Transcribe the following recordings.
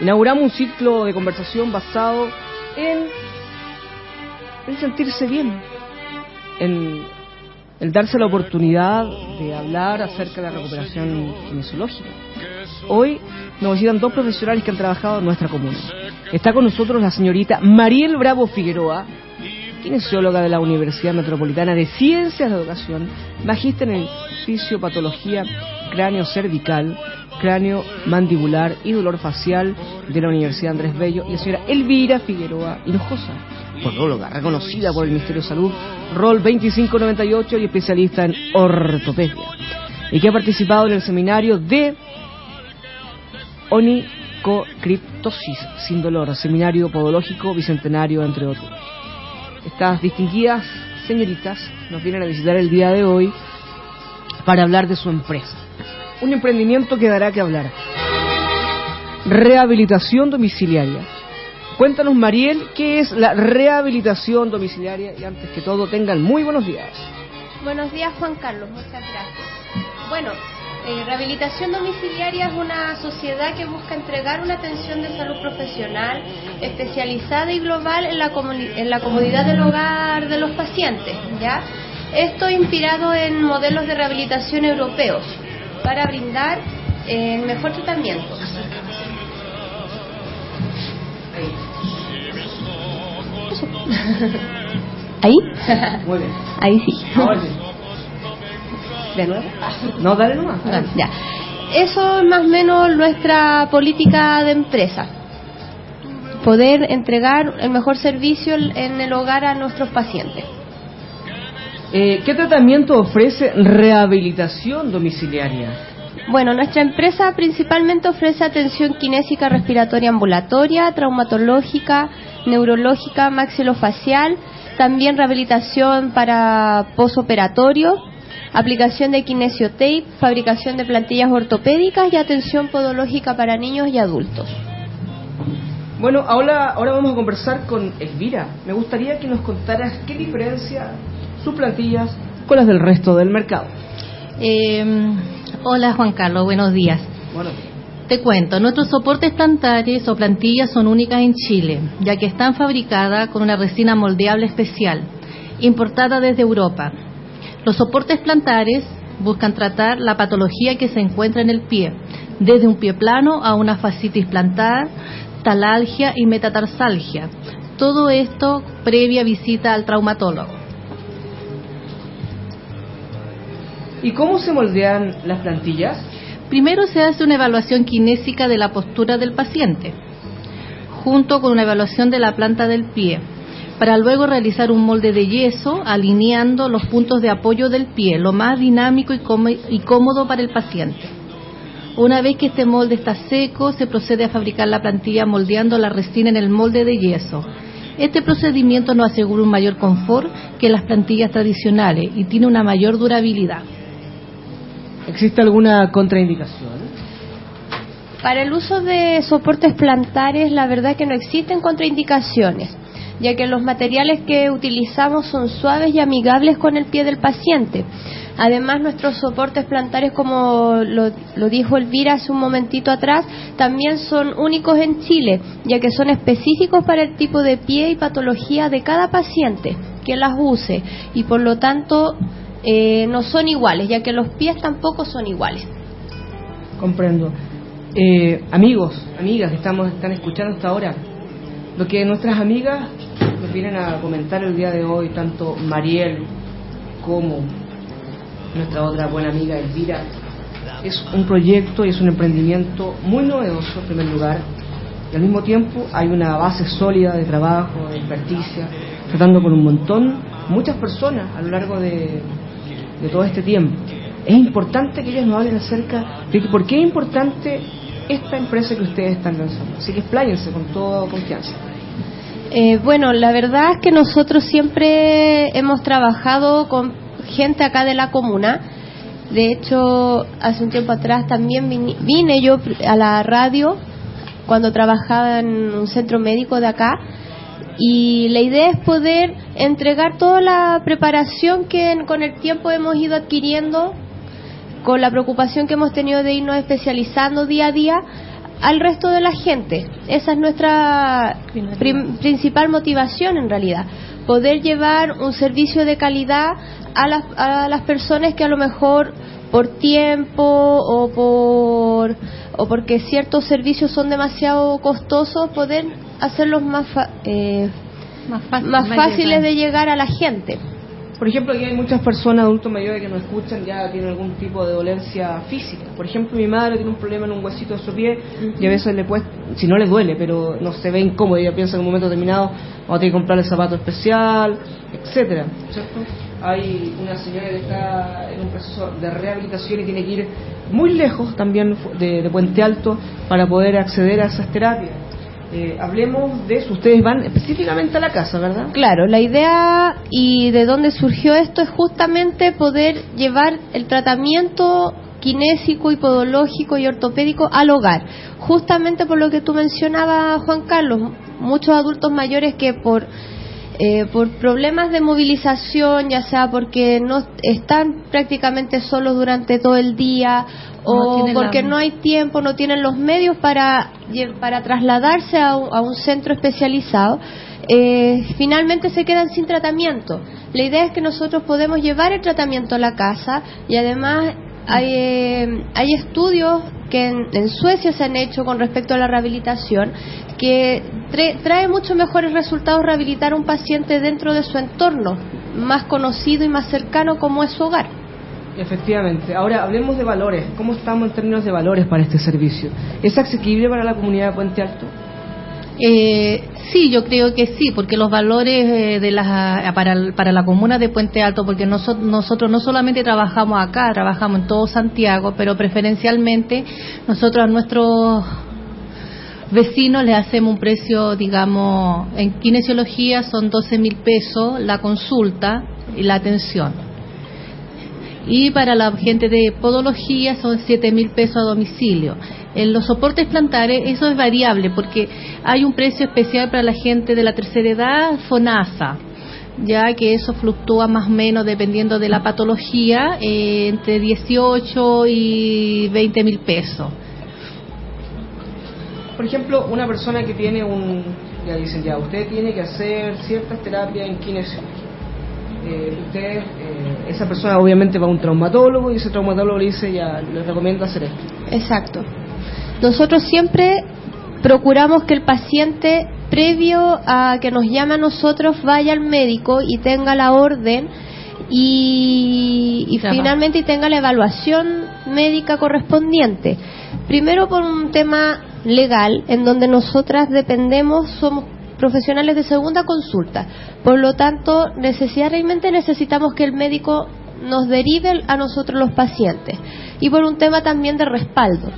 Inauguramos un ciclo de conversación basado en sentirse bien, en el darse la oportunidad de hablar acerca de la recuperación kinesiológica. Hoy nos visitan dos profesionales que han trabajado en nuestra comuna. Está con nosotros la señorita Mariel Bravo Figueroa, kinesióloga de la Universidad Metropolitana de Ciencias de Educación, magíster en fisiopatología cráneo cervical, cráneo mandibular y dolor facial de la Universidad Andrés Bello, y la señora Elvira Figueroa Hinojosa, podóloga reconocida por el Ministerio de Salud, rol 2598 y especialista en ortopedia, y que ha participado en el seminario de onicocriptosis sin dolor, seminario podológico bicentenario, entre otros. Estas distinguidas señoritas nos vienen a visitar el día de hoy para hablar de su empresa. Un emprendimiento que dará que hablar. Rehabilitación domiciliaria. Cuéntanos, Mariel, qué es la rehabilitación domiciliaria y antes que todo tengan muy buenos días. Buenos días, Juan Carlos. Muchas gracias. Bueno, eh, rehabilitación domiciliaria es una sociedad que busca entregar una atención de salud profesional especializada y global en la, en la comodidad del hogar de los pacientes, ¿ya? Esto inspirado en modelos de rehabilitación europeos para brindar eh, el mejor tratamiento. ¿Ahí? Muy bien. Ahí sí. ¿De nuevo? No, dale nomás. Ah, ya. Eso es más o menos nuestra política de empresa. Poder entregar el mejor servicio en el hogar a nuestros pacientes. Eh, ¿Qué tratamiento ofrece rehabilitación domiciliaria? Bueno, nuestra empresa principalmente ofrece atención kinésica respiratoria ambulatoria, traumatológica, neurológica, maxilofacial, también rehabilitación para posoperatorio, aplicación de kinesiotape, fabricación de plantillas ortopédicas y atención podológica para niños y adultos. Bueno, ahora, ahora vamos a conversar con Elvira. Me gustaría que nos contaras qué diferencia plantillas con las del resto del mercado. Eh, hola Juan Carlos, buenos días. Bueno. Te cuento, nuestros soportes plantares o plantillas son únicas en Chile, ya que están fabricadas con una resina moldeable especial, importada desde Europa. Los soportes plantares buscan tratar la patología que se encuentra en el pie, desde un pie plano a una fascitis plantar, talalgia y metatarsalgia. Todo esto previa visita al traumatólogo. ¿Y cómo se moldean las plantillas? Primero se hace una evaluación kinésica de la postura del paciente, junto con una evaluación de la planta del pie, para luego realizar un molde de yeso alineando los puntos de apoyo del pie, lo más dinámico y cómodo para el paciente. Una vez que este molde está seco, se procede a fabricar la plantilla moldeando la resina en el molde de yeso. Este procedimiento nos asegura un mayor confort que las plantillas tradicionales y tiene una mayor durabilidad. ¿Existe alguna contraindicación? Para el uso de soportes plantares, la verdad que no existen contraindicaciones, ya que los materiales que utilizamos son suaves y amigables con el pie del paciente. Además, nuestros soportes plantares, como lo, lo, dijo Elvira hace un momentito atrás, también son únicos en Chile, ya que son específicos para el tipo de pie y patología de cada paciente que las use y por lo tanto eh, no son iguales, ya que los pies tampoco son iguales. Comprendo. Eh, amigos, amigas que estamos, están escuchando hasta ahora, lo que nuestras amigas nos vienen a comentar el día de hoy, tanto Mariel como nuestra otra buena amiga Elvira, es un proyecto y es un emprendimiento muy novedoso en primer lugar, y al mismo tiempo hay una base sólida de trabajo, de experticia, tratando con un montón, muchas personas a lo largo de, de todo este tiempo. Es importante que ellos nos hablen acerca de por qué es importante esta empresa que ustedes están lanzando. Así que expláyense con toda confianza. Eh, bueno, la verdad es que nosotros siempre hemos trabajado con gente acá de la comuna. De hecho, hace un tiempo atrás también vine yo a la radio cuando trabajaba en un centro médico de acá y la idea es poder entregar toda la preparación que con el tiempo hemos ido adquiriendo, con la preocupación que hemos tenido de irnos especializando día a día al resto de la gente. Esa es nuestra principal motivación en realidad, poder llevar un servicio de calidad a las, a las personas que a lo mejor por tiempo o por o porque ciertos servicios son demasiado costosos poder hacerlos más eh, más, fáciles de llegar a la gente. Por ejemplo, aquí hay muchas personas adultos mayores que nos escuchan ya tienen algún tipo de dolencia física. Por ejemplo, mi madre tiene un problema en un huesito de su pie y a veces le puede, si no le duele, pero no se ve incómodo, ella piensa en un momento determinado, vamos a tener que comprarle zapato especial, etcétera, Hay una señora que está en un proceso de rehabilitación y tiene que ir muy lejos también de Puente Alto para poder acceder a esas terapias eh, hablemos de eso. Ustedes van específicamente a la casa, ¿verdad? Claro, la idea y de dónde surgió esto es justamente poder llevar el tratamiento kinésico, hipodológico y ortopédico al hogar. Justamente por lo que tú mencionabas, Juan Carlos, muchos adultos mayores que por eh, por problemas de movilización, ya sea porque no están prácticamente solos durante todo el día o porque no hay tiempo, no tienen los medios para, para trasladarse a un, centro especializado, eh, finalmente se quedan sin tratamiento. La idea es que nosotros podemos llevar el tratamiento a la casa y además hay, eh, hay estudios que en, Suecia se han hecho con respecto a la rehabilitación que trae mucho mejores resultados rehabilitar a un paciente dentro de su entorno más conocido y más cercano como es su hogar. Efectivamente. Ahora hablemos de valores. ¿Cómo estamos en términos de valores para este servicio? ¿Es asequible para la comunidad de Puente Alto? Eh, sí, yo creo que sí, porque los valores eh, de la, para, para, la comuna de Puente Alto, porque nosotros, nosotros no solamente trabajamos acá, trabajamos en todo Santiago, pero preferencialmente nosotros a nuestros vecinos le hacemos un precio, digamos, en kinesiología son 12 mil pesos la consulta y la atención y para la gente de podología son 7 mil pesos a domicilio. En los soportes plantares eso es variable porque hay un precio especial para la gente de la tercera edad, FONASA, ya que eso fluctúa más o menos dependiendo de la patología eh, entre 18 y 20 mil pesos. Por ejemplo, una persona que tiene un, ya dicen ya, usted tiene que hacer ciertas terapias en kinesiología eh, usted, eh, esa persona obviamente va a un traumatólogo y ese traumatólogo le dice, ya, le recomienda hacer esto. Exacto. Nosotros siempre procuramos que el paciente, previo a que nos llame a nosotros, vaya al médico y tenga la orden y, y finalmente tenga la evaluación médica correspondiente. Primero por un tema legal, en donde nosotras dependemos, somos profesionales de segunda consulta. Por lo tanto, necesariamente necesitamos que el médico nos derive a nosotros los pacientes. Y por un tema también de respaldo.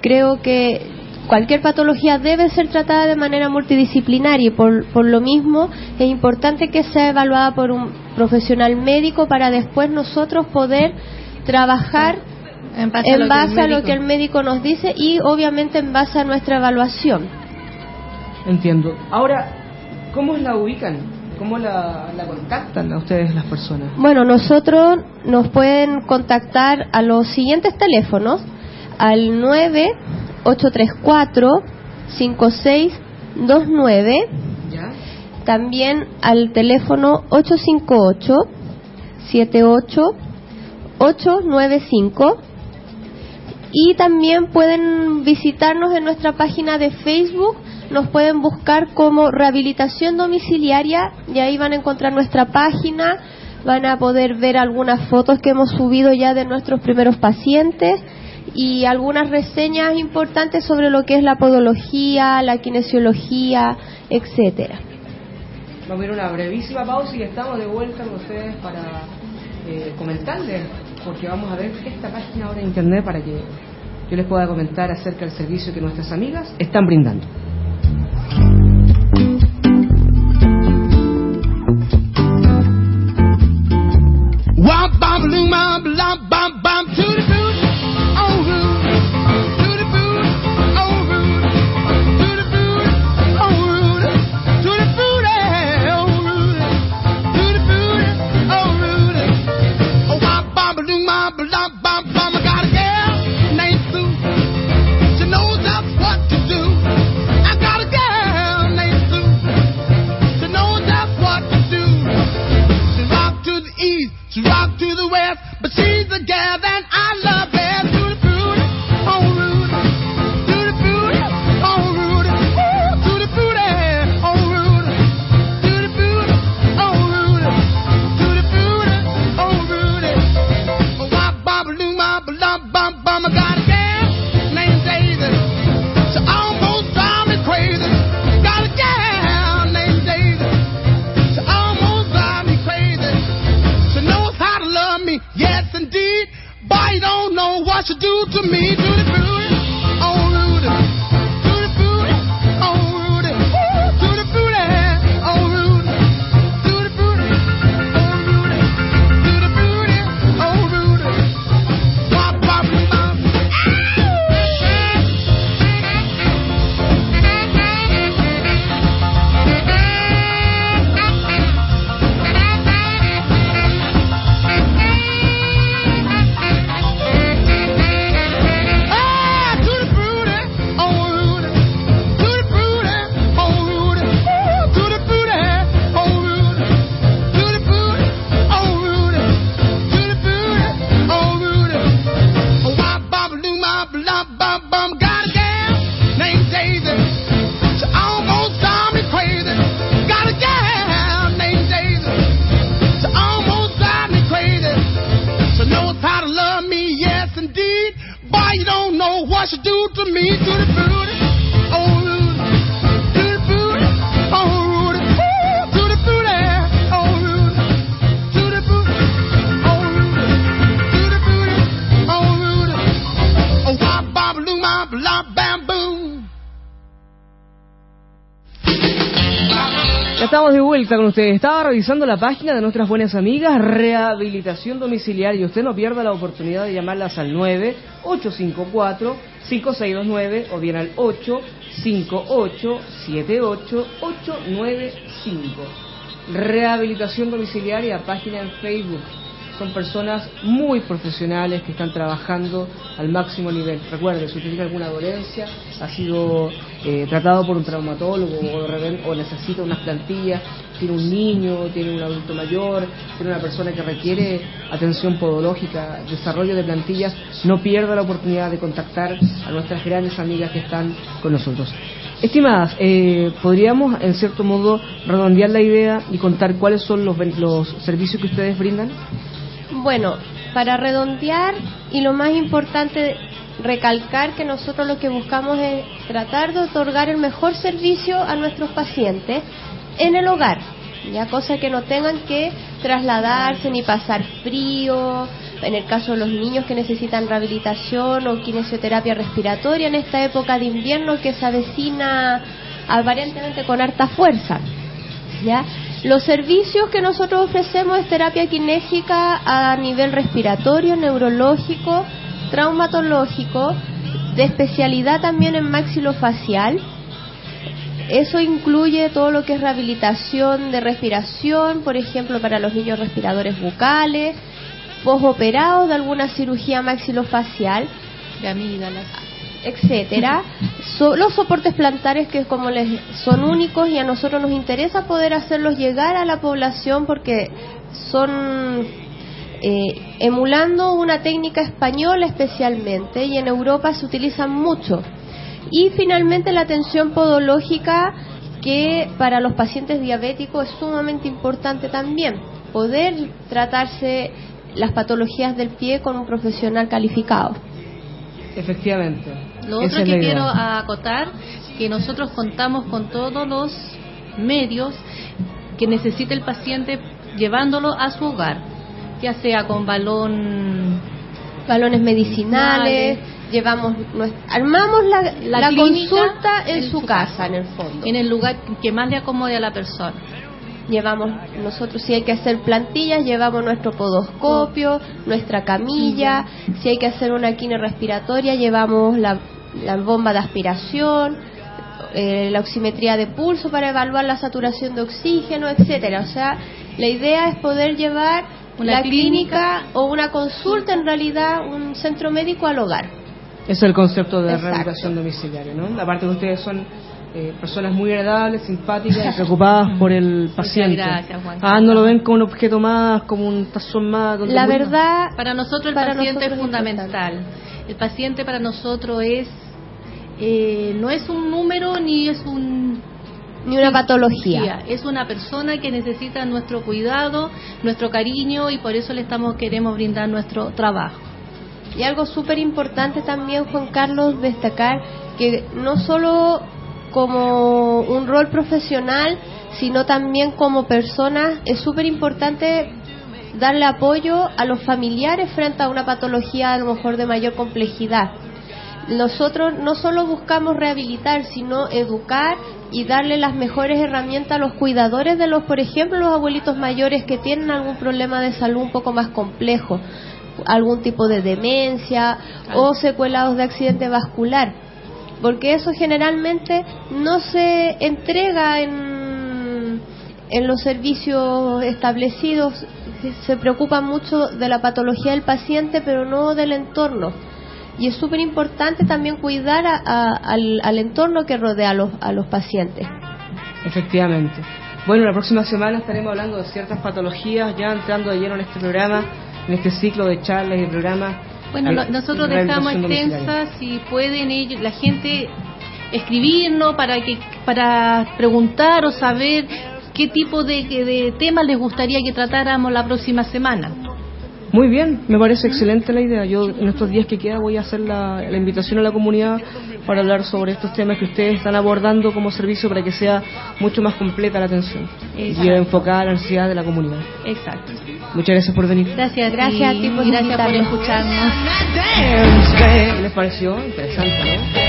Creo que cualquier patología debe ser tratada de manera multidisciplinaria y por, por lo mismo es importante que sea evaluada por un profesional médico para después nosotros poder trabajar en base, a lo que el médico nos dice y obviamente en base a nuestra evaluación. Entiendo. Ahora, ¿cómo la ubican? ¿Cómo la, contactan a ustedes las personas? Bueno, nosotros nos pueden contactar a los siguientes teléfonos, al 9834 5629 también al teléfono 858 78 895 y también pueden visitarnos en nuestra página de Facebook nos pueden buscar como rehabilitación domiciliaria y ahí van a encontrar nuestra página, van a poder ver algunas fotos que hemos subido ya de nuestros primeros pacientes y algunas reseñas importantes sobre lo que es la podología, la kinesiología, etcétera. Vamos a ver una brevísima pausa y estamos de vuelta con ustedes para eh, comentarles, porque vamos a ver esta página ahora en internet para que yo les pueda comentar acerca del servicio que nuestras amigas están brindando. Yes, indeed. Boy, you don't know what you do to me. Do the Oh, what's do to me, to the blue? Estamos de vuelta con ustedes. Estaba revisando la página de nuestras buenas amigas Rehabilitación Domiciliaria. Usted no pierda la oportunidad de llamarlas al 9-854-5629 o bien al 858-78-895. Rehabilitación Domiciliaria, página en Facebook son personas muy profesionales que están trabajando al máximo nivel. Recuerde, si usted tiene alguna dolencia, ha sido eh, tratado por un traumatólogo o, necesita unas plantillas, tiene un niño, tiene un adulto mayor, tiene una persona que requiere atención podológica, desarrollo de plantillas, no pierda la oportunidad de contactar a nuestras grandes amigas que están con nosotros. Estimadas, eh, ¿podríamos en cierto modo redondear la idea y contar cuáles son los, los servicios que ustedes brindan? Bueno, para redondear y lo más importante, recalcar que nosotros lo que buscamos es tratar de otorgar el mejor servicio a nuestros pacientes en el hogar, ya cosa que no tengan que trasladarse ni pasar frío, en el caso de los niños que necesitan rehabilitación o kinesioterapia respiratoria en esta época de invierno que se avecina aparentemente con harta fuerza. ¿ya? Los servicios que nosotros ofrecemos es terapia kinésica a nivel respiratorio, neurológico, traumatológico, de especialidad también en maxilofacial. Eso incluye todo lo que es rehabilitación de respiración, por ejemplo, para los niños respiradores bucales, posoperados de alguna cirugía maxilofacial. De amígdalas etcétera, los soportes plantares que como les son únicos y a nosotros nos interesa poder hacerlos llegar a la población porque son eh, emulando una técnica española especialmente y en Europa se utilizan mucho. Y finalmente la atención podológica que para los pacientes diabéticos es sumamente importante también, poder tratarse las patologías del pie con un profesional calificado. Efectivamente. Lo otro que quiero acotar, que nosotros contamos con todos los medios que necesita el paciente llevándolo a su hogar, ya sea con balón, balones medicinales, llevamos, armamos la, consulta en, su casa, en el fondo, en el lugar que más le acomode a la persona llevamos nosotros si hay que hacer plantillas llevamos nuestro podoscopio nuestra camilla si hay que hacer una quine respiratoria llevamos la, bomba de aspiración eh, la oximetría de pulso para evaluar la saturación de oxígeno etcétera. O sea la idea es poder llevar una clínica, o una consulta en realidad un centro médico al hogar. Es el concepto de rehabilitación domiciliaria no aparte que ustedes son eh, personas muy agradables, simpáticas y preocupadas por el paciente. Gracias, Juan. Ah, no lo ven como un objeto más, como un tazón más. La verdad, para nosotros el paciente es fundamental. El paciente para nosotros es eh, no es un número ni es un ni una patología. Es una persona que necesita nuestro cuidado, nuestro cariño y por eso le estamos queremos brindar nuestro trabajo. Y algo súper importante también, Juan Carlos, destacar que no solo como un rol profesional, sino también como persona, es súper importante darle apoyo a los familiares frente a una patología a lo mejor de mayor complejidad. Nosotros no solo buscamos rehabilitar, sino educar y darle las mejores herramientas a los cuidadores de los, por ejemplo, los abuelitos mayores que tienen algún problema de salud un poco más complejo, algún tipo de demencia o secuelados de accidente vascular porque eso generalmente no se entrega en, en los servicios establecidos, se preocupa mucho de la patología del paciente, pero no del entorno. Y es súper importante también cuidar al, al, entorno que rodea a los, a los pacientes. Efectivamente. Bueno, la próxima semana estaremos hablando de ciertas patologías, ya entrando de lleno en este programa, en este ciclo de charlas y programas bueno, nosotros dejamos extensas si pueden ellos, la gente escribirnos para que para preguntar o saber qué tipo de, de temas les gustaría que tratáramos la próxima semana. Muy bien, me parece excelente la idea. Yo en estos días que queda voy a hacer la, la, invitación a la comunidad para hablar sobre estos temas que ustedes están abordando como servicio para que sea mucho más completa la atención y enfocada a la necesidad de la comunidad. Exacto. Muchas gracias por venir. Gracias, gracias a ti por, gracias por escucharnos. ¿Qué les pareció? Interesante, ¿no?